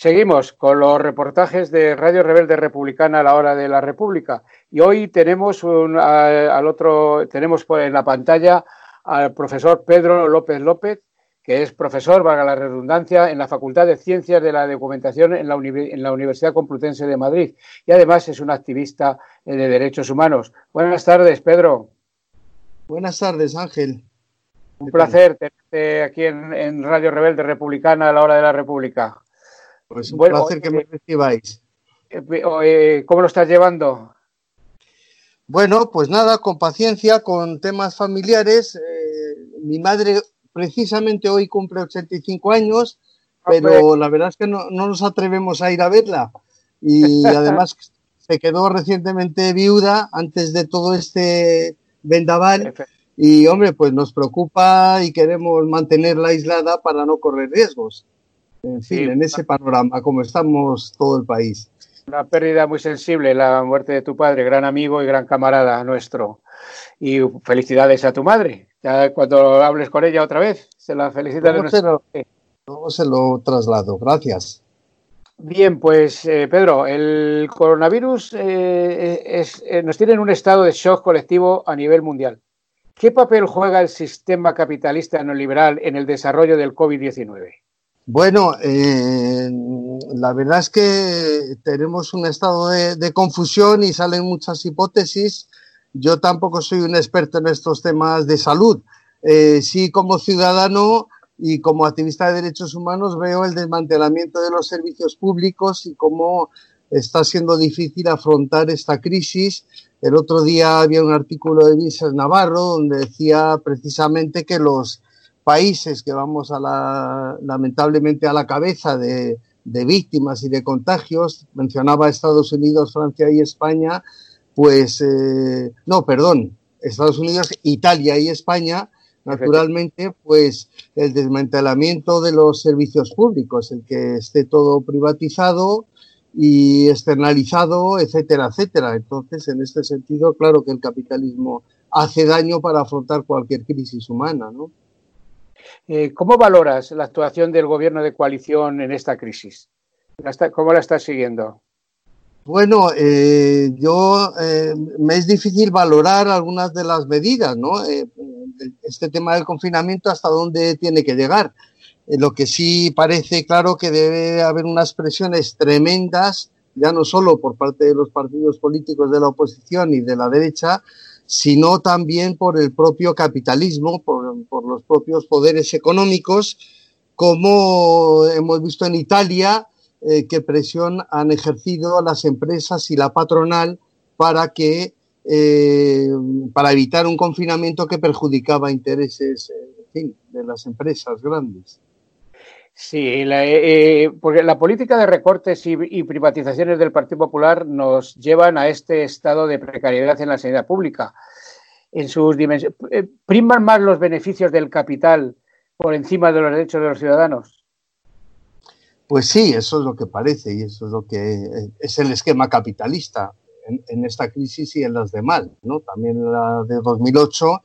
Seguimos con los reportajes de Radio Rebelde Republicana a la hora de la República. Y hoy tenemos un, al otro, tenemos en la pantalla al profesor Pedro López López, que es profesor, valga la redundancia, en la Facultad de Ciencias de la Documentación en la, en la Universidad Complutense de Madrid. Y además es un activista de derechos humanos. Buenas tardes, Pedro. Buenas tardes, Ángel. Un placer tenerte aquí en, Radio Rebelde Republicana a la hora de la República. Pues un placer que me recibáis. Eh, eh, ¿Cómo lo estás llevando? Bueno, pues nada, con paciencia, con temas familiares. Eh, mi madre precisamente hoy cumple 85 años, pero la verdad es que no, no nos atrevemos a ir a verla. Y además se quedó recientemente viuda antes de todo este vendaval. Y hombre, pues nos preocupa y queremos mantenerla aislada para no correr riesgos. En fin, en ese panorama, como estamos todo el país. Una pérdida muy sensible, la muerte de tu padre, gran amigo y gran camarada nuestro. Y felicidades a tu madre. Ya cuando hables con ella otra vez, se la felicita. Luego, se lo, se lo traslado. Gracias. Bien, pues eh, Pedro, el coronavirus eh, eh, nos tiene en un estado de shock colectivo a nivel mundial. ¿Qué papel juega el sistema capitalista neoliberal en el desarrollo del COVID-19? Bueno, la verdad es que tenemos un estado de, confusión y salen muchas hipótesis. Yo tampoco soy un experto en estos temas de salud. sí, como ciudadano, y como activista de derechos humanos veo el desmantelamiento de los servicios públicos y cómo está siendo difícil afrontar esta crisis. El otro día había un artículo de Vicente Navarro donde decía precisamente que los países que vamos a la, lamentablemente a la cabeza de, de víctimas y de contagios, mencionaba Estados Unidos, Francia y España, pues, eh, no, perdón, Estados Unidos, Italia y España, naturalmente, pues el desmantelamiento de los servicios públicos, el que esté todo privatizado y externalizado, etcétera, etcétera. Entonces, en este sentido, claro que el capitalismo hace daño para afrontar cualquier crisis humana, ¿no? Eh, ¿Cómo valoras la actuación del gobierno de coalición en esta crisis? ¿Cómo la estás siguiendo? Bueno, eh, yo eh, me es difícil valorar algunas de las medidas, ¿no? este tema del confinamiento hasta dónde tiene que llegar. Eh, lo que sí parece claro que debe haber unas presiones tremendas, ya no solo por parte de los partidos políticos de la oposición y de la derecha, sino también por el propio capitalismo, por, los propios poderes económicos, como hemos visto en Italia, eh, qué presión han ejercido las empresas y la patronal para que eh, para evitar un confinamiento que perjudicaba intereses de las empresas grandes. Sí, la, eh, porque la política de recortes y, privatizaciones del Partido Popular nos llevan a este estado de precariedad en la sanidad pública. En sus eh, ¿Priman más los beneficios del capital por encima de los derechos de los ciudadanos? Pues sí, eso es lo que parece y eso es lo que es el esquema capitalista en, esta crisis y en las demás, ¿no? También la de 2008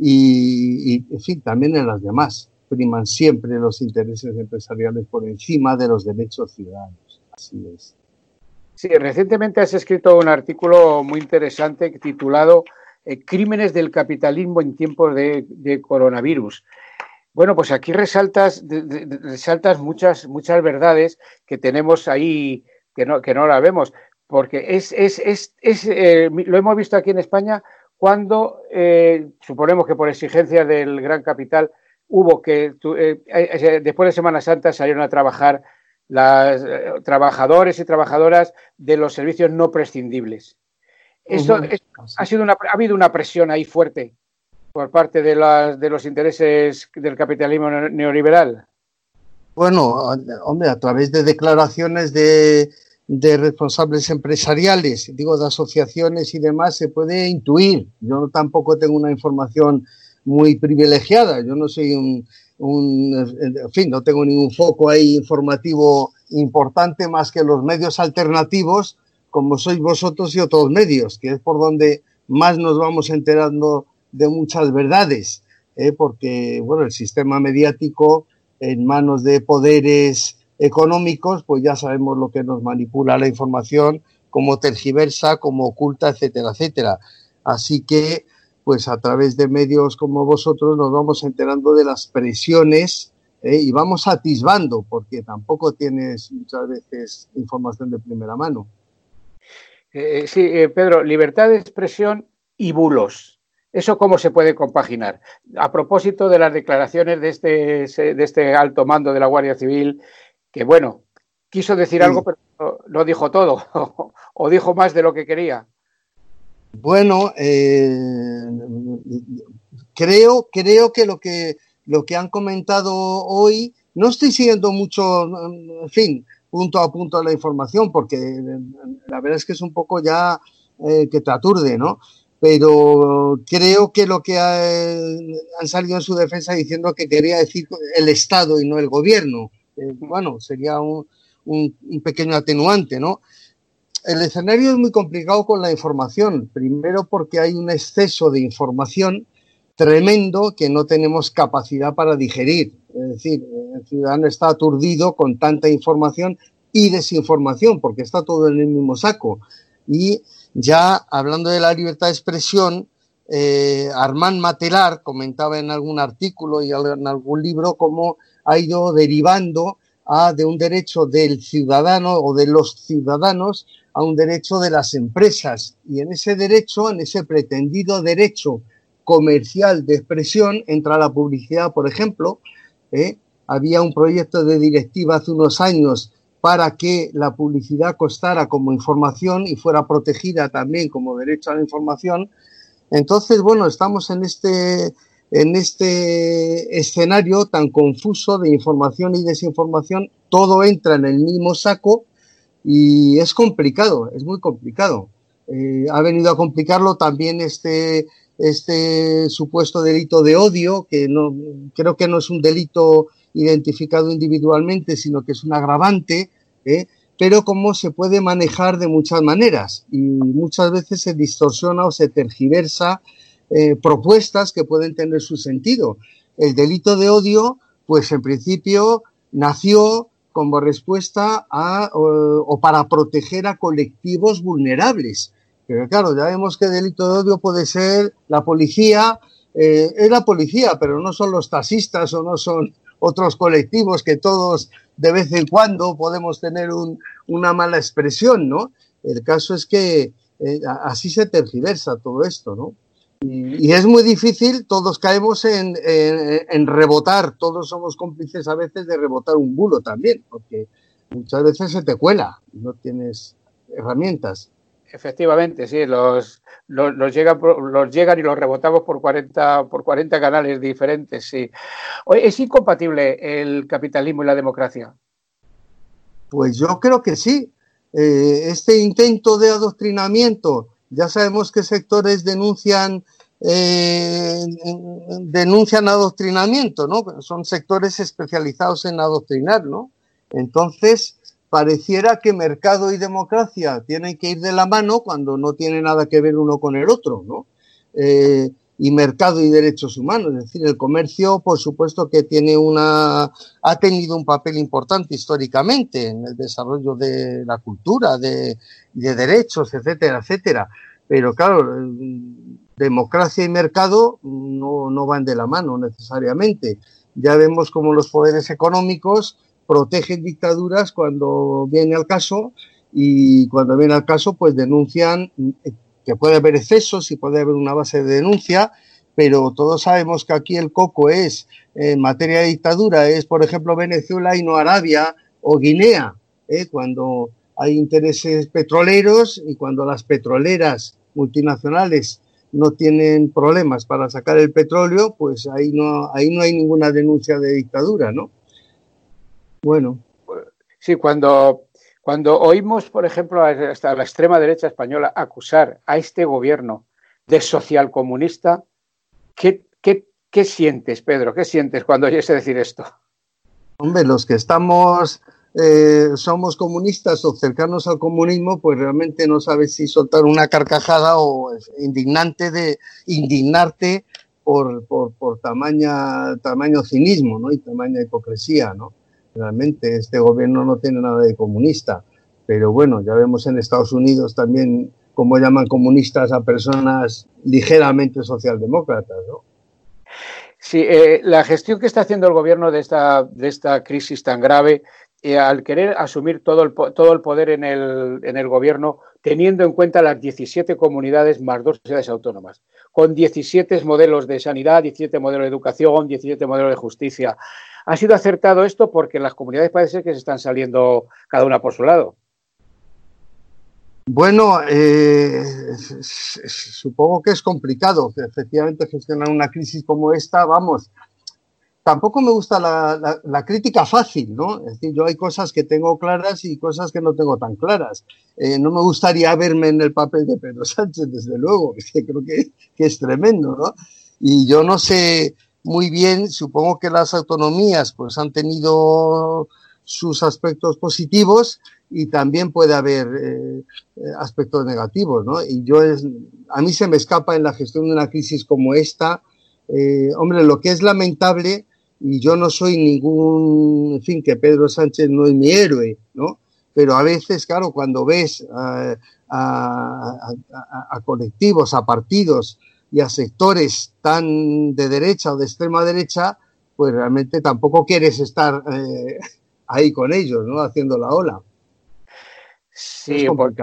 y, en fin, también en las demás. Priman siempre los intereses empresariales por encima de los derechos ciudadanos. Así es. Sí, recientemente has escrito un artículo muy interesante titulado eh, Crímenes del capitalismo en tiempos de, coronavirus. Bueno, pues aquí resaltas, muchas, muchas verdades que tenemos ahí que no, que no la vemos porque es, es, es, es eh, lo hemos visto aquí en España cuando, eh, suponemos que por exigencias del gran capital, hubo que, eh, después de Semana Santa salieron a trabajar las trabajadores y trabajadoras de los servicios no prescindibles. Esto ha, sido una, ha habido una presión ahí fuerte por parte de, las, de los intereses del capitalismo neoliberal. Bueno, hombre, a través de declaraciones de, de responsables empresariales, digo, de asociaciones y demás, se puede intuir. Yo tampoco tengo una información muy privilegiada, yo no soy un, en fin, no tengo ningún foco ahí informativo importante más que los medios alternativos, como sois vosotros y otros medios, que es por donde más nos vamos enterando de muchas verdades, ¿eh? porque, bueno, el sistema mediático en manos de poderes económicos, pues ya sabemos lo que nos manipula la información, cómo tergiversa, cómo oculta, etcétera, etcétera. Así que, pues a través de medios como vosotros nos vamos enterando de las presiones ¿eh? y vamos atisbando, porque tampoco tienes muchas veces información de primera mano. Eh, sí, eh, Pedro, libertad de expresión y bulos. ¿Eso cómo se puede compaginar? A propósito de las declaraciones de este, de este alto mando de la Guardia Civil, que bueno, quiso decir algo, pero no, dijo todo, o dijo más de lo que quería. Bueno, creo, creo que lo que lo que han comentado hoy, no estoy siguiendo mucho, en fin, punto a punto la información, porque la verdad es que es un poco ya eh, que te aturde, ¿no? Pero creo que lo que han salido en su defensa diciendo que quería decir el Estado y no el gobierno, bueno, sería un, un pequeño atenuante, ¿no? El escenario es muy complicado con la información, primero porque hay un exceso de información tremendo que no tenemos capacidad para digerir. Es decir, el ciudadano está aturdido con tanta información y desinformación, porque está todo en el mismo saco. Y ya hablando de la libertad de expresión, eh, Armand Matelar comentaba en algún artículo y en algún libro cómo ha ido derivando de un derecho del ciudadano o de los ciudadanos a un derecho de las empresas. Y en ese derecho, en ese pretendido derecho comercial de expresión entra la publicidad, por ejemplo. ¿eh? Había un proyecto de directiva hace unos años para que la publicidad costara como información y fuera protegida también como derecho a la información. Entonces, bueno, estamos en este, en este escenario tan confuso de información y desinformación. Todo entra en el mismo saco y es complicado, es muy complicado. Eh, ha venido a complicarlo también este, este supuesto delito de odio, que no, creo que no es un delito identificado individualmente, sino que es un agravante, ¿eh? pero cómo se puede manejar de muchas maneras y muchas veces se distorsiona o se tergiversa eh, propuestas que pueden tener su sentido. El delito de odio, pues en principio nació como respuesta a, o para proteger a colectivos vulnerables pero claro, ya vemos que delito de odio puede ser la policía, eh, es la policía, pero no son los taxistas o no son otros colectivos que todos de vez en cuando podemos tener una mala expresión, ¿no? El caso es que eh, así se tergiversa todo esto, ¿no? Y, es muy difícil, todos caemos en, en, rebotar, todos somos cómplices a veces de rebotar un bulo también, porque muchas veces se te cuela no tienes herramientas. Efectivamente, sí, los, los, llegan, los llegan y los rebotamos por 40, por 40 canales diferentes, sí. ¿Es incompatible el capitalismo y la democracia? Pues yo creo que sí. Eh, este intento de adoctrinamiento, ya sabemos que sectores denuncian eh, denuncian adoctrinamiento, ¿no? Son sectores especializados en adoctrinar, ¿no? Entonces, pareciera que mercado y democracia tienen que ir de la mano cuando no tiene nada que ver uno con el otro, ¿no? Eh, y mercado y derechos humanos, es decir, el comercio, por supuesto que tiene una, ha tenido un papel importante históricamente en el desarrollo de la cultura, de, de derechos, etcétera, etcétera. Pero claro, democracia y mercado no, no van de la mano necesariamente. Ya vemos como los poderes económicos protegen dictaduras cuando viene al caso y cuando viene al caso pues denuncian que puede haber excesos y puede haber una base de denuncia, pero todos sabemos que aquí el coco es, en materia de dictadura, es por ejemplo Venezuela y no Arabia o Guinea, ¿eh? cuando hay intereses petroleros y cuando las petroleras multinacionales no tienen problemas para sacar el petróleo, pues ahí no, ahí no hay ninguna denuncia de dictadura, ¿no? Bueno. Sí, cuando, cuando oímos, por ejemplo, hasta la extrema derecha española acusar a este gobierno de socialcomunista, ¿qué, qué, sientes, Pedro? ¿Qué sientes cuando oyes decir esto? Hombre, los que estamos, eh, somos comunistas o cercanos al comunismo, pues realmente no sabes si soltar una carcajada o indignante de indignarte por, por, por tamaño cinismo ¿no? y tamaña hipocresía, ¿no? Realmente este gobierno no tiene nada de comunista, pero bueno, ya vemos en Estados Unidos también cómo llaman comunistas a personas ligeramente socialdemócratas, ¿no? Sí, eh, la gestión que está haciendo el gobierno de esta, de esta crisis tan grave, eh, al querer asumir todo el, todo el poder en el, en el gobierno, teniendo en cuenta las 17 comunidades más dos ciudades autónomas, con 17 modelos de sanidad, 17 modelos de educación, 17 modelos de justicia. Ha sido acertado esto porque las comunidades parece que se están saliendo cada una por su lado. Bueno, eh, supongo que es complicado, efectivamente gestionar una crisis como esta, vamos, tampoco me gusta la, crítica fácil, ¿no? Es decir, yo hay cosas que tengo claras y cosas que no tengo tan claras. Eh, no me gustaría verme en el papel de Pedro Sánchez, desde luego, que creo que, que es tremendo, ¿no? Y yo no sé muy bien, supongo que las autonomías pues han tenido sus aspectos positivos y también puede haber eh, eh, aspectos negativos, ¿no? Y yo es, a mí se me escapa en la gestión de una crisis como esta, eh, hombre, lo que es lamentable, y yo no soy ningún, en fin, que Pedro Sánchez no es mi héroe, ¿no? Pero a veces, claro, cuando ves a, a colectivos, a partidos y a sectores tan de derecha o de extrema derecha, pues realmente tampoco quieres estar ahí con ellos, ¿no? Haciendo la ola. Sí, porque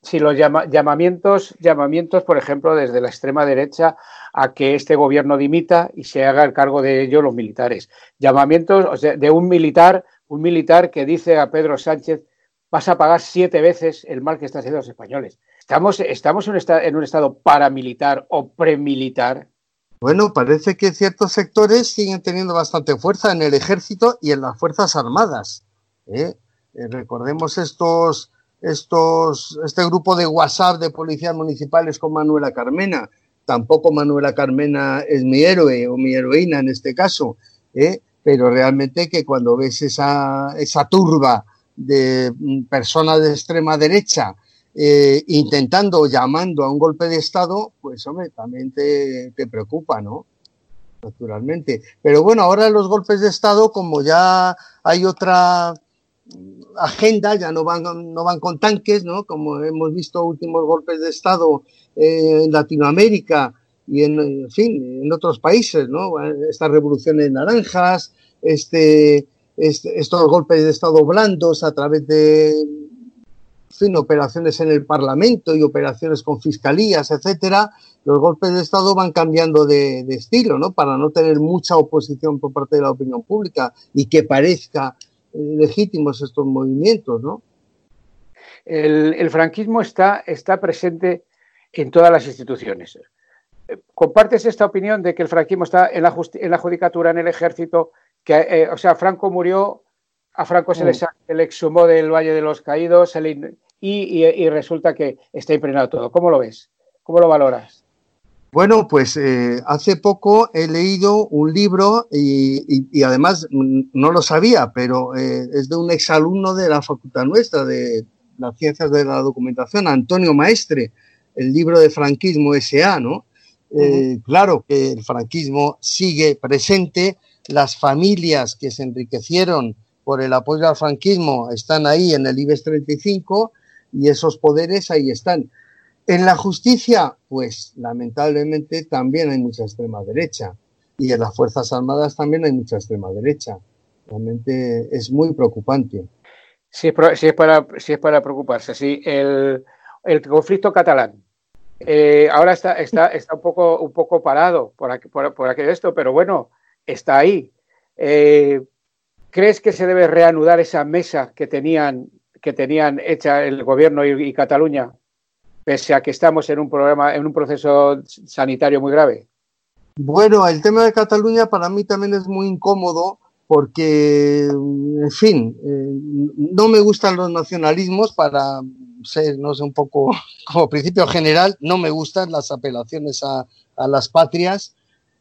si los llamamientos, llamamientos, por ejemplo, desde la extrema derecha a que este gobierno dimita y se haga el cargo de ello los militares. Llamamientos de un militar, un militar que dice a Pedro Sánchez vas a pagar siete veces el mal que están haciendo los españoles. ¿Estamos, estamos en, un estado, en un estado paramilitar o premilitar? Bueno, parece que ciertos sectores siguen teniendo bastante fuerza en el ejército y en las Fuerzas Armadas. ¿eh? Eh, recordemos estos, estos, este grupo de WhatsApp de policías municipales con Manuela Carmena. Tampoco Manuela Carmena es mi héroe o mi heroína en este caso, ¿eh? pero realmente que cuando ves esa, esa turba de mm, personas de extrema derecha eh, intentando, llamando a un golpe de Estado, pues hombre, también te, te preocupa, ¿no? Naturalmente. Pero bueno, ahora los golpes de Estado, como ya hay otra agenda, ya no van, no van con tanques, ¿no? Como hemos visto últimos golpes de Estado eh, en Latinoamérica y en, fin, en otros países, ¿no? Estas revoluciones naranjas, este, este, estos golpes de Estado blandos a través de, fin, operaciones en el Parlamento y operaciones con fiscalías, etcétera, los golpes de Estado van cambiando de, de estilo, ¿no? Para no tener mucha oposición por parte de la opinión pública y que parezca legítimos estos movimientos, ¿no? El, franquismo está, está presente en todas las instituciones. ¿Compartes esta opinión de que el franquismo está en la, en la judicatura, en el ejército? Que, eh, o sea, Franco murió, a Franco se, le, exhumó del Valle de los Caídos y, resulta que está impregnado todo. ¿Cómo lo ves? ¿Cómo lo valoras? Bueno, pues eh, hace poco he leído un libro y, además mm, no lo sabía, pero eh, es de un exalumno de la facultad nuestra, de las ciencias de la documentación, Antonio Maestre, el libro de franquismo SA, ¿no? Eh, claro que el franquismo sigue presente, las familias que se enriquecieron por el apoyo al franquismo están ahí en el IBEX 35 y esos poderes ahí están. En la justicia, pues lamentablemente también hay mucha extrema derecha y en las Fuerzas Armadas también hay mucha extrema derecha. Realmente es muy preocupante. Sí, es para, preocuparse. Sí, el, conflicto catalán. Eh, ahora está, un, poco, parado por, aquello esto, pero bueno, está ahí. Eh, ¿Crees que se debe reanudar esa mesa que tenían, que tenían hecha el gobierno y Cataluña pese a que estamos en un programa, en un proceso sanitario muy grave? Bueno, el tema de Cataluña para mí también es muy incómodo porque, en fin, eh, no me gustan los nacionalismos para ser, no sé, un poco como principio general, no me gustan las apelaciones a, a las patrias,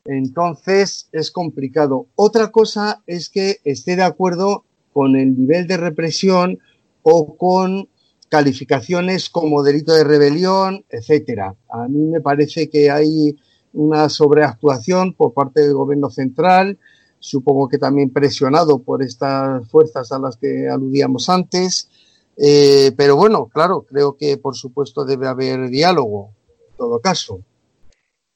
entonces es complicado. Otra cosa es que esté de acuerdo con el nivel de represión o con calificaciones como delito de rebelión, etcétera. A mí me parece que hay una sobreactuación por parte del gobierno central, supongo que también presionado por estas fuerzas a las que aludíamos antes. Eh, pero bueno, claro, creo que por supuesto debe haber diálogo, en todo caso.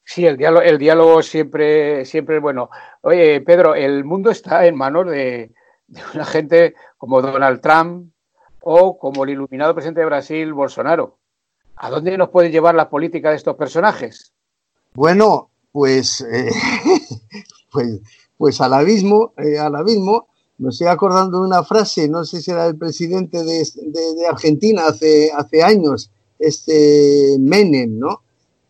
Sí, el diálogo, el diálogo siempre, siempre es bueno. Oye, Pedro, el mundo está en manos de, una gente como Donald Trump o como el iluminado presidente de Brasil, Bolsonaro. ¿A dónde nos puede llevar la política de estos personajes? Bueno, pues, eh, pues, pues al abismo, eh, al abismo. Me estoy acordando de una frase, no sé si era el presidente de, Argentina hace, hace años, este Menem, ¿no?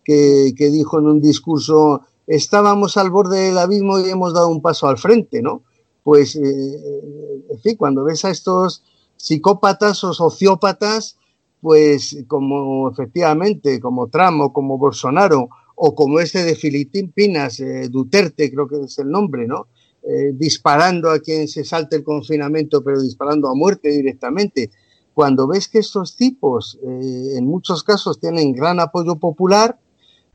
que, dijo en un discurso, estábamos al borde del abismo y hemos dado un paso al frente, ¿no? Pues, eh, en fin, cuando ves a estos psicópatas o sociópatas, pues como efectivamente, como Trump como Bolsonaro, o como este de Filipinas, eh, Duterte, creo que es el nombre, ¿no? Eh, disparando a quien se salte el confinamiento, pero disparando a muerte directamente. Cuando ves que estos tipos, en muchos casos, tienen gran apoyo popular,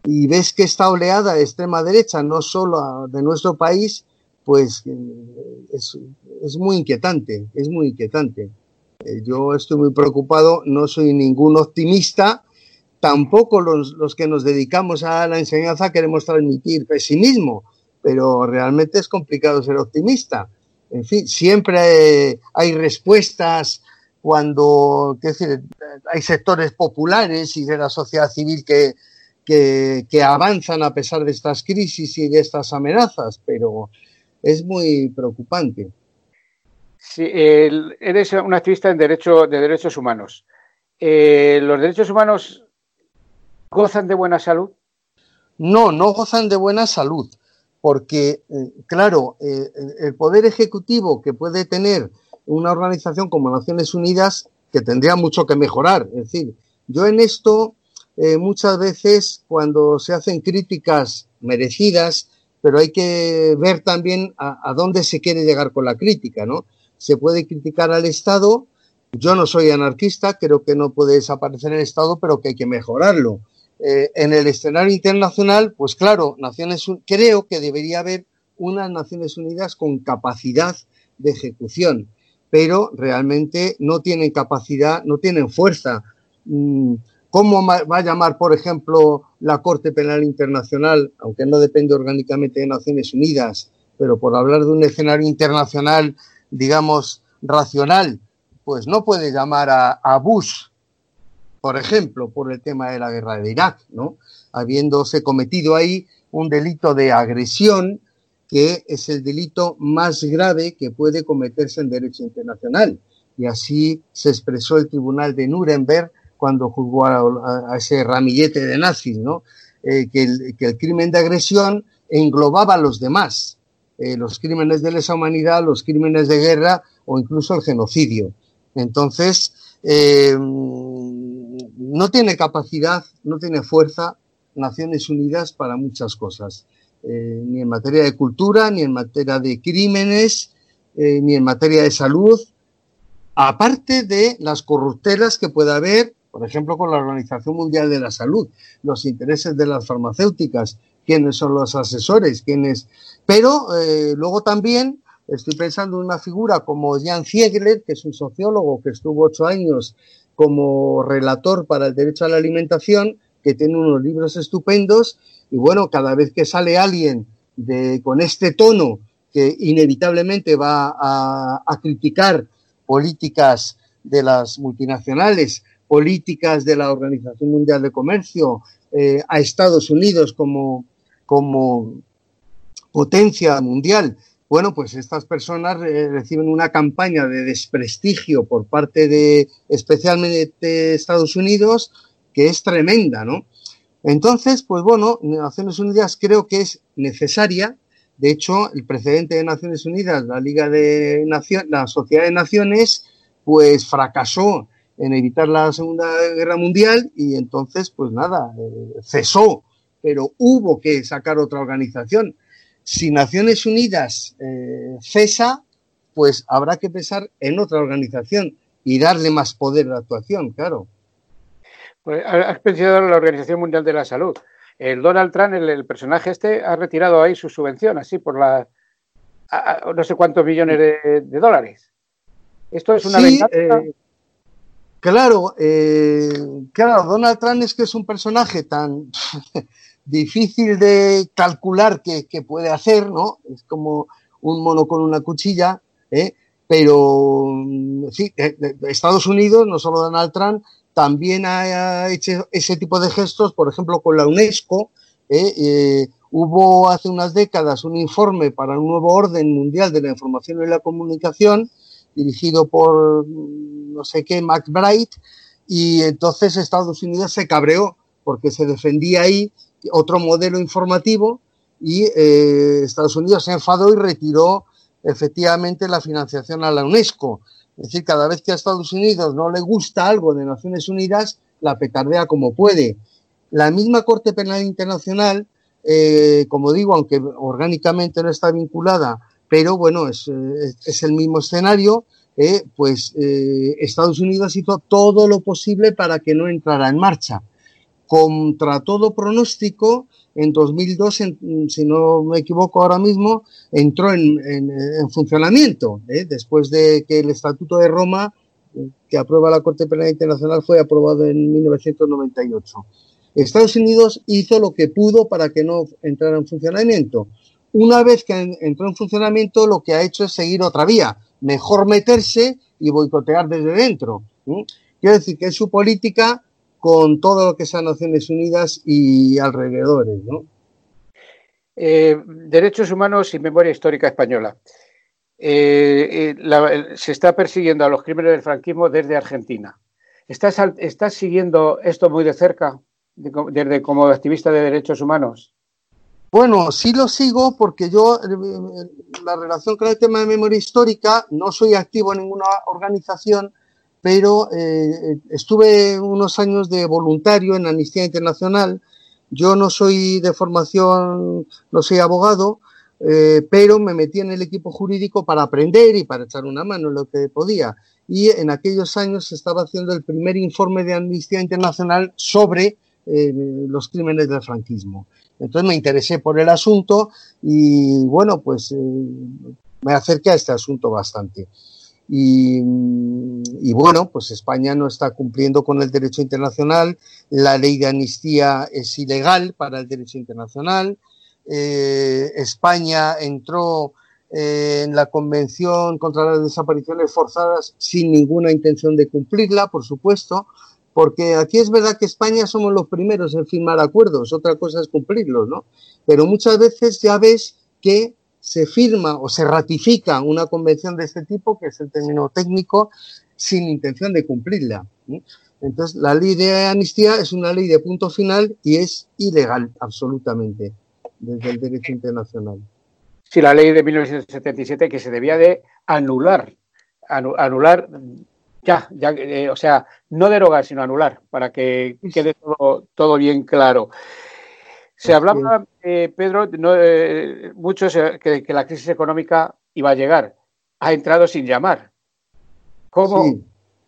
y ves que esta oleada de extrema derecha, no solo de nuestro país, pues eh, es, muy inquietante, es muy inquietante. Eh, yo estoy muy preocupado, no soy ningún optimista, tampoco los, que nos dedicamos a la enseñanza queremos transmitir pesimismo, pero realmente es complicado ser optimista. En fin, siempre hay, respuestas cuando decir, hay sectores populares y de la sociedad civil que, que, avanzan a pesar de estas crisis y de estas amenazas, pero es muy preocupante. Sí, eres un activista en derecho, de derechos humanos. Eh, ¿Los derechos humanos gozan de buena salud? No, no gozan de buena salud, porque, eh, claro, eh, el poder ejecutivo que puede tener una organización como Naciones Unidas, que tendría mucho que mejorar. Es decir, yo en esto muchas veces cuando se hacen críticas merecidas, pero hay que ver también a, dónde se quiere llegar con la crítica, ¿no? Se puede criticar al Estado, yo no soy anarquista, creo que no puede desaparecer el Estado, pero que hay que mejorarlo. Eh, en el escenario internacional, pues claro, Naciones, creo que debería haber unas Naciones Unidas con capacidad de ejecución, pero realmente no tienen capacidad, no tienen fuerza. Mm, ¿Cómo va a llamar, por ejemplo, la Corte Penal Internacional, aunque no depende orgánicamente de Naciones Unidas, pero por hablar de un escenario internacional, digamos, racional, pues no puede llamar a, Bush, por ejemplo, por el tema de la guerra de Irak, ¿no? Habiéndose cometido ahí un delito de agresión que es el delito más grave que puede cometerse en derecho internacional. Y así se expresó el Tribunal de Nuremberg cuando juzgó a, ese ramillete de nazis, ¿no? Eh, que, el, crimen de agresión englobaba a los demás, eh, los crímenes de lesa humanidad, los crímenes de guerra o incluso el genocidio. Entonces, eh, no tiene capacidad, no tiene fuerza Naciones Unidas para muchas cosas, ni en materia de cultura, ni en materia de crímenes, ni en materia de salud, aparte de las corruptelas que pueda haber por ejemplo, con la Organización Mundial de la Salud, los intereses de las farmacéuticas, quiénes son los asesores, quiénes. Pero eh, luego también estoy pensando en una figura como Jan Ziegler, que es un sociólogo que estuvo ocho años como relator para el derecho a la alimentación, que tiene unos libros estupendos, y bueno, cada vez que sale alguien con este tono que inevitablemente va a, a criticar políticas de las multinacionales políticas de la Organización Mundial de Comercio eh, a Estados Unidos como, como potencia mundial, bueno, pues estas personas reciben una campaña de desprestigio por parte de especialmente de Estados Unidos que es tremenda, ¿no? Entonces, pues bueno, Naciones Unidas creo que es necesaria. De hecho, el precedente de Naciones Unidas, la Liga de Naciones, la Sociedad de Naciones, pues fracasó en evitar la Segunda Guerra Mundial y entonces, pues nada, eh, cesó, pero hubo que sacar otra organización. Si Naciones Unidas eh, cesa, pues habrá que pensar en otra organización y darle más poder de actuación, claro. Pues has pensado en la Organización Mundial de la Salud. El Donald Trump, el, personaje este, ha retirado ahí su subvención, así por la no sé cuántos millones de, dólares. Esto es una sí, eh, claro, eh, claro, Donald Trump es que es un personaje tan difícil de calcular qué, puede hacer, ¿no? Es como un mono con una cuchilla, ¿eh? pero sí, Estados Unidos, no solo Donald Trump, también ha hecho ese tipo de gestos, por ejemplo, con la UNESCO, ¿eh? Eh, hubo hace unas décadas un informe para un nuevo orden mundial de la información y la comunicación, dirigido por no sé qué, McBride, y entonces Estados Unidos se cabreó porque se defendía ahí otro modelo informativo y eh, Estados Unidos se enfadó y retiró efectivamente la financiación a la UNESCO. Es decir, cada vez que a Estados Unidos no le gusta algo de Naciones Unidas, la petardea como puede. La misma Corte Penal Internacional, eh, como digo, aunque orgánicamente no está vinculada, pero bueno, es, eh, el mismo escenario, pues Estados Unidos hizo todo lo posible para que no entrara en marcha. Contra todo pronóstico, en 2002, si no me equivoco ahora mismo, entró en, funcionamiento, después de que el Estatuto de Roma, que aprueba la Corte Penal Internacional, fue aprobado en 1998. Estados Unidos hizo lo que pudo para que no entrara en funcionamiento. Una vez que entró en funcionamiento, lo que ha hecho es seguir otra vía, mejor meterse y boicotear desde dentro. Quiero decir que es su política con todo lo que sean Naciones Unidas y alrededores. Eh, derechos humanos y memoria histórica española. Eh, eh, se está persiguiendo a los crímenes del franquismo desde Argentina. ¿Estás, ¿Estás siguiendo esto muy de cerca? desde como activista de derechos humanos? Bueno, sí lo sigo porque yo, la relación con el tema de memoria histórica, no soy activo en ninguna organización, pero eh, estuve unos años de voluntario en Amnistía Internacional. Yo no soy de formación, no soy abogado, pero me metí en el equipo jurídico para aprender y para echar una mano en lo que podía. Y en aquellos años se estaba haciendo el primer informe de Amnistía Internacional sobre eh, los crímenes del franquismo. Entonces me interesé por el asunto y bueno, pues eh, me acerqué a este asunto bastante. Y, bueno, pues España no está cumpliendo con el derecho internacional, la ley de amnistía es ilegal para el derecho internacional, eh, España entró en la Convención contra las Desapariciones Forzadas sin ninguna intención de cumplirla, por supuesto, porque aquí es verdad que España somos los primeros en firmar acuerdos, otra cosa es cumplirlos, ¿no? Pero muchas veces ya ves que se firma o se ratifica una convención de este tipo, que es el término técnico, sin intención de cumplirla. Entonces, la ley de amnistía es una ley de punto final y es ilegal absolutamente desde el derecho internacional. Sí, la ley de 1977 que se debía de anular, anular ya, ya eh, o sea, no derogar, sino anular, para que quede todo, bien claro. Se hablaba, eh, Pedro, no, eh, muchos que, la crisis económica iba a llegar. Ha entrado sin llamar. ¿Cómo,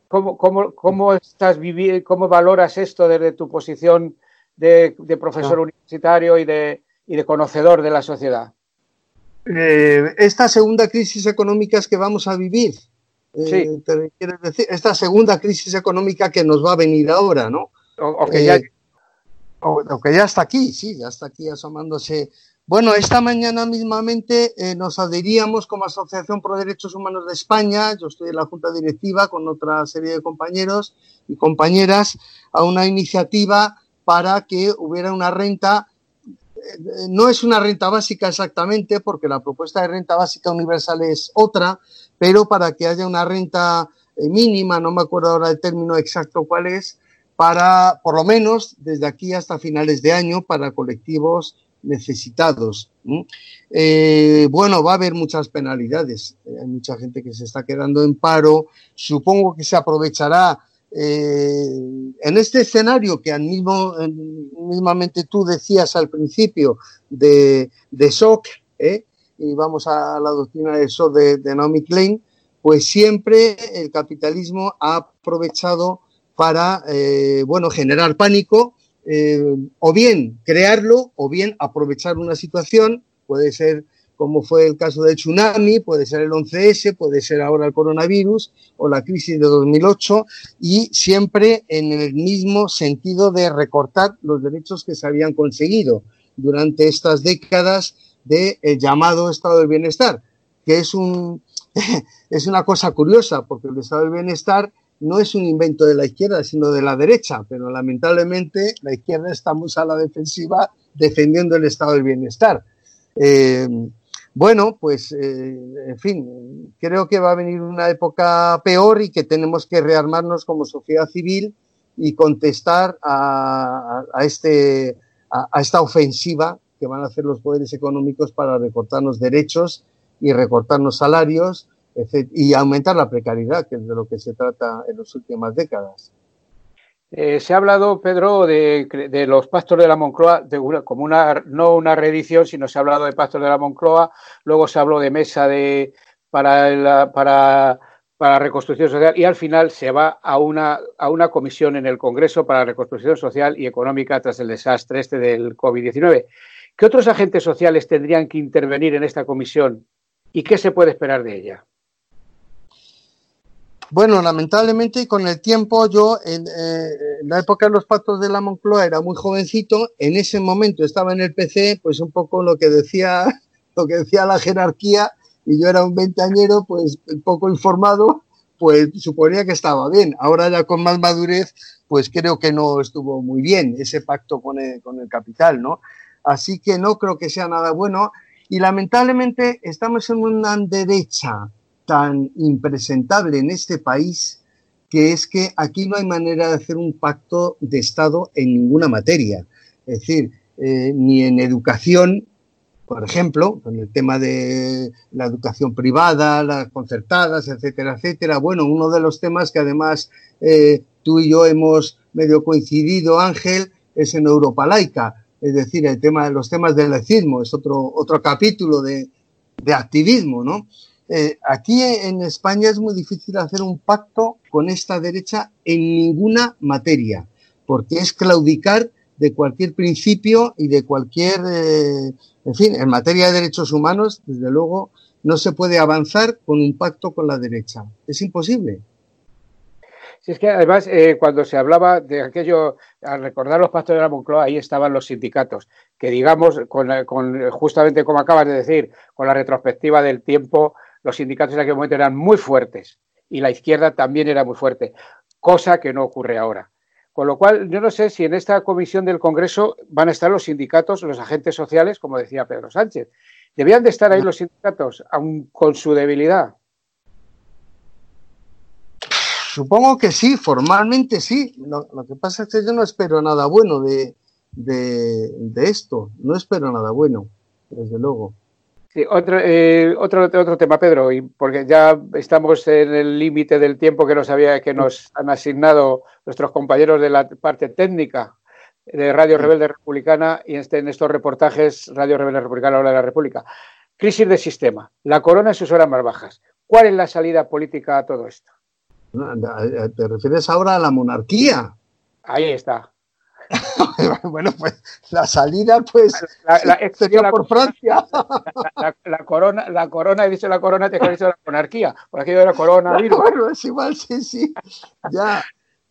cómo, cómo, estás viviendo, cómo valoras esto desde tu posición de, profesor universitario y de, y de conocedor de la sociedad? esta segunda crisis económica es que vamos a vivir sí. Eh, decir, esta segunda crisis económica que nos va a venir ahora, ¿no? O, que, ya... Eh, que ya está aquí, sí, ya está aquí asomándose. Bueno, esta mañana mismamente eh, nos adheríamos como Asociación Pro Derechos Humanos de España, yo estoy en la Junta Directiva con otra serie de compañeros y compañeras, a una iniciativa para que hubiera una renta no es una renta básica exactamente, porque la propuesta de renta básica universal es otra, pero para que haya una renta eh, mínima, no me acuerdo ahora el término exacto cuál es, para, por lo menos, desde aquí hasta finales de año, para colectivos necesitados. Eh, bueno, va a haber muchas penalidades. Hay mucha gente que se está quedando en paro. Supongo que se aprovechará eh, en este escenario que al mismo, mismamente tú decías al principio de, de shock, ¿eh? y vamos a la doctrina de shock de, de Naomi Klein, pues siempre el capitalismo ha aprovechado para, eh, bueno, generar pánico, o bien crearlo, o bien aprovechar una situación, puede ser como fue el caso del tsunami, puede ser el 11S, puede ser ahora el coronavirus o la crisis de 2008, y siempre en el mismo sentido de recortar los derechos que se habían conseguido durante estas décadas del llamado estado del bienestar, que es, un, es una cosa curiosa, porque el estado del bienestar no es un invento de la izquierda, sino de la derecha, pero lamentablemente la izquierda estamos a la defensiva defendiendo el estado del bienestar. Eh, bueno, pues, eh, en fin, creo que va a venir una época peor y que tenemos que rearmarnos como sociedad civil y contestar a, este, a, esta ofensiva que van a hacer los poderes económicos para recortarnos derechos y recortarnos salarios y aumentar la precariedad, que es de lo que se trata en las últimas décadas. Eh, se ha hablado, Pedro, de, los pactos de la Moncloa de como una, no una reedición, sino se ha hablado de pactos de la Moncloa, luego se habló de mesa de, para, la, para, para reconstrucción social y al final se va a una, a una comisión en el Congreso para reconstrucción social y económica tras el desastre este del COVID-19. ¿Qué otros agentes sociales tendrían que intervenir en esta comisión y qué se puede esperar de ella? Bueno, lamentablemente con el tiempo yo en, eh, la época de los pactos de la Moncloa era muy jovencito, en ese momento estaba en el PC, pues un poco lo que decía, lo que decía la jerarquía, y yo era un veinteañero, pues poco informado, pues suponía que estaba bien. Ahora ya con más madurez, pues creo que no estuvo muy bien ese pacto con el, con el capital, ¿no? Así que no creo que sea nada bueno. Y lamentablemente estamos en una derecha tan impresentable en este país que es que aquí no hay manera de hacer un pacto de Estado en ninguna materia. Es decir, eh, ni en educación, por ejemplo, con el tema de la educación privada, las concertadas, etcétera, etcétera. Bueno, uno de los temas que además eh, tú y yo hemos medio coincidido, Ángel, es en Europa laica. Es decir, el tema los temas del laicismo es otro, otro capítulo de, de activismo, ¿no? Eh, aquí en España es muy difícil hacer un pacto con esta derecha en ninguna materia, porque es claudicar de cualquier principio y de cualquier, eh, en fin, en materia de derechos humanos, desde luego, no se puede avanzar con un pacto con la derecha. Es imposible. Si es que además, eh, cuando se hablaba de aquello, al recordar los pactos de la Moncloa, ahí estaban los sindicatos, que digamos, con, justamente como acabas de decir, con la retrospectiva del tiempo, los sindicatos en aquel momento eran muy fuertes y la izquierda también era muy fuerte, cosa que no ocurre ahora. Con lo cual, yo no sé si en esta comisión del Congreso van a estar los sindicatos, los agentes sociales, como decía Pedro Sánchez. ¿Debían de estar ahí los sindicatos, aun con su debilidad? Supongo que sí, formalmente sí. Lo, que pasa es que yo no espero nada bueno de, de esto, no espero nada bueno, desde luego. Sí, otro, eh, otro, otro tema, Pedro, y porque ya estamos en el límite del tiempo que nos, había, que nos han asignado nuestros compañeros de la parte técnica de Radio Rebelde Republicana y en, este, en estos reportajes Radio Rebelde Republicana, Hora de la República. Crisis de sistema, la corona en sus horas más bajas. ¿Cuál es la salida política a todo esto? ¿Te refieres ahora a la monarquía? Ahí está. bueno, pues la salida, pues, sería por Francia. La, corona, la corona, he dicho la corona, te he dicho la monarquía, por aquello de la corona. Bueno, es igual, sí, sí. Ya.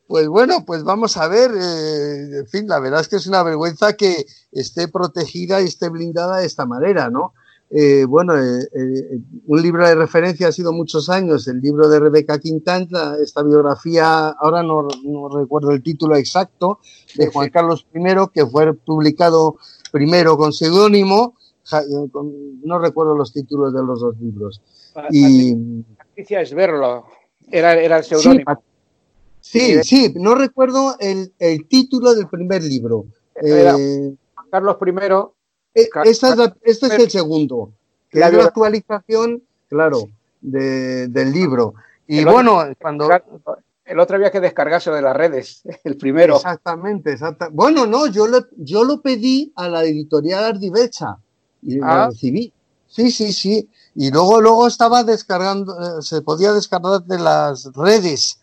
Pues bueno, pues vamos a ver. Eh, en fin, la verdad es que es una vergüenza que esté protegida y esté blindada de esta manera, ¿no? Eh, bueno, eh, eh, un libro de referencia ha sido muchos años, el libro de Rebeca Quintana, esta biografía, ahora no, recuerdo el título exacto, de Juan Carlos I, que fue publicado primero con seudónimo, no recuerdo los títulos de los dos libros. Y, Patricia Esberlo, era, era el seudónimo. Sí, sí, no recuerdo el, título del primer libro. Juan Carlos I eh, este es el segundo, que la actualización, claro, del libro. Y bueno, cuando... El otro había que descargarse de las redes, el primero. Exactamente, exactamente. Bueno, no, yo lo, yo lo pedí a la editorial Ardivecha y lo ah. recibí. Sí, sí, sí. Y luego, luego estaba descargando, eh, se podía descargar de las redes.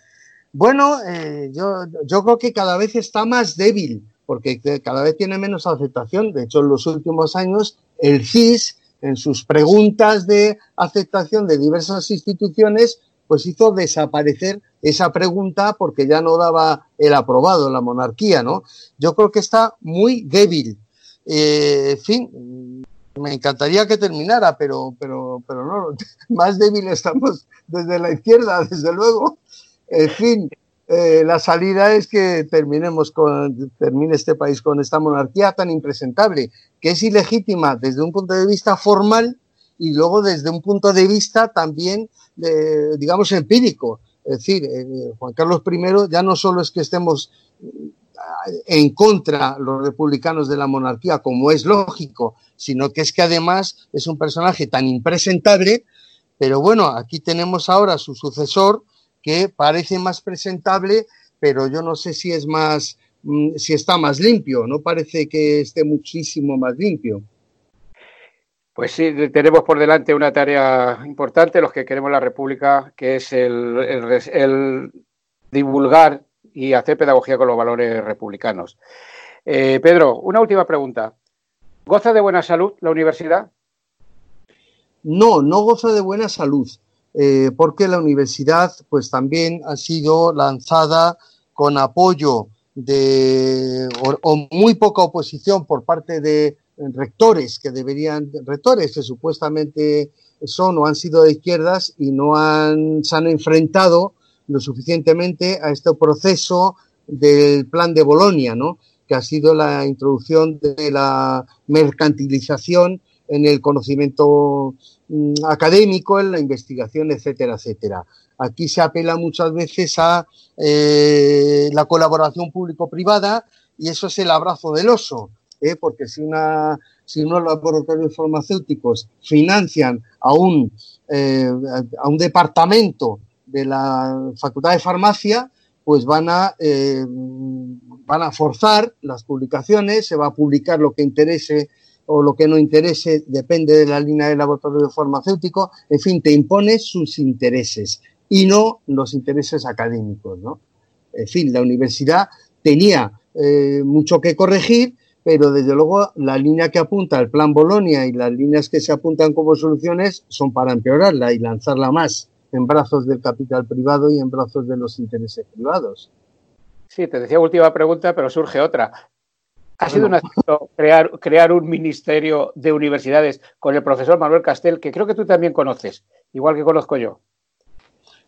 Bueno, eh, yo, yo creo que cada vez está más débil porque cada vez tiene menos aceptación. De hecho, en los últimos años, el CIS, en sus preguntas de aceptación de diversas instituciones, pues hizo desaparecer esa pregunta porque ya no daba el aprobado la monarquía, ¿no? Yo creo que está muy débil. Eh, en fin, me encantaría que terminara, pero, pero, pero no, más débil estamos desde la izquierda, desde luego. En fin, eh, la salida es que terminemos con, termine este país con esta monarquía tan impresentable, que es ilegítima desde un punto de vista formal y luego desde un punto de vista también, digamos, empírico. Es decir, eh, Juan Carlos I ya no solo es que estemos en contra los republicanos de la monarquía, como es lógico, sino que es que además es un personaje tan impresentable, pero bueno, aquí tenemos ahora su sucesor que parece más presentable, pero yo no sé si es más, mm, si está más limpio, no parece que esté muchísimo más limpio. Pues sí, tenemos por delante una tarea importante, los que queremos la República, que es el, el divulgar y hacer pedagogía con los valores republicanos. Eh, Pedro, una última pregunta. ¿Goza de buena salud la universidad? No, no goza de buena salud, eh, porque la universidad pues también ha sido lanzada con apoyo de o, muy poca oposición por parte de rectores que deberían rectores que supuestamente son o han sido de izquierdas y no han se han enfrentado lo suficientemente a este proceso del plan de Bolonia, ¿no? que ha sido la introducción de la mercantilización en el conocimiento mm, académico, en la investigación, etcétera, etcétera. Aquí se apela muchas veces a eh, la colaboración público-privada y eso es el abrazo del oso, ¿eh? porque si, una, si unos laboratorios farmacéuticos financian a un, eh, a un departamento de la Facultad de Farmacia, pues van a, van a forzar las publicaciones, se va a publicar lo que interese o lo que no interese, depende de la línea del laboratorio farmacéutico, en fin, te impone sus intereses y no los intereses académicos, ¿no? En fin, la universidad tenía eh, mucho que corregir, pero desde luego la línea que apunta el plan Bolonia y las líneas que se apuntan como soluciones son para empeorarla y lanzarla más en brazos del capital privado y en brazos de los intereses privados. Sí, te decía última pregunta, pero surge otra. ¿Ha sido un acierto crear, crear un ministerio de universidades con el profesor Manuel Castel, que creo que tú también conoces, igual que conozco yo?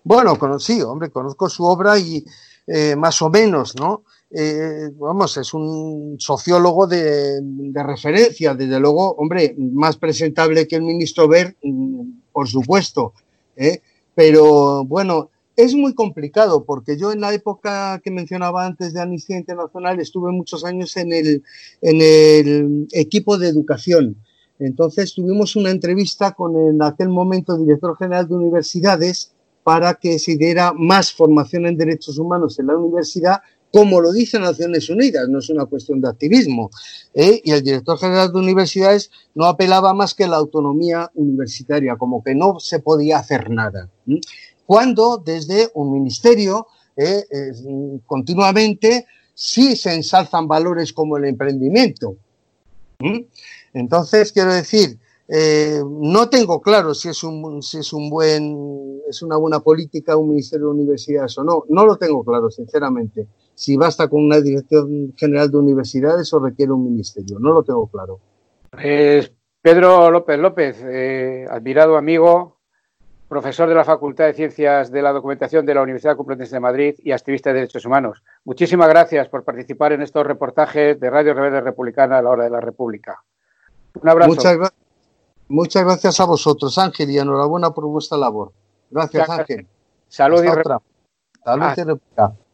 Bueno, conocí, hombre, conozco su obra y eh, más o menos, ¿no? Eh, vamos, es un sociólogo de, de, referencia, desde luego, hombre, más presentable que el ministro Ver, mm, por supuesto. ¿eh? Pero bueno, es muy complicado porque yo en la época que mencionaba antes de Amnistía Internacional estuve muchos años en el, equipo de educación. Entonces tuvimos una entrevista con en aquel momento director general de universidades para que se diera más formación en derechos humanos en la universidad, como lo dice Naciones Unidas, no es una cuestión de activismo. ¿eh? Y el director general de universidades no apelaba más que a la autonomía universitaria, como que no se podía hacer nada cuando desde un ministerio eh, continuamente sí se ensalzan valores como el emprendimiento. Entonces, quiero decir, eh, no tengo claro si es, un, buen, es una buena política un ministerio de universidades o no. No lo tengo claro, sinceramente. Si basta con una dirección general de universidades o requiere un ministerio. No lo tengo claro. Pedro López López, eh, admirado amigo, profesor de la Facultad de Ciencias de la Documentación de la Universidad Complutense de Madrid y activista de derechos humanos. Muchísimas gracias por participar en estos reportajes de Radio Rebelde Republicana a la hora de la República. Un abrazo. Muchas, gracias a vosotros, Ángel, y enhorabuena por vuestra labor. Gracias, Ángel. Salud y otra. Salud y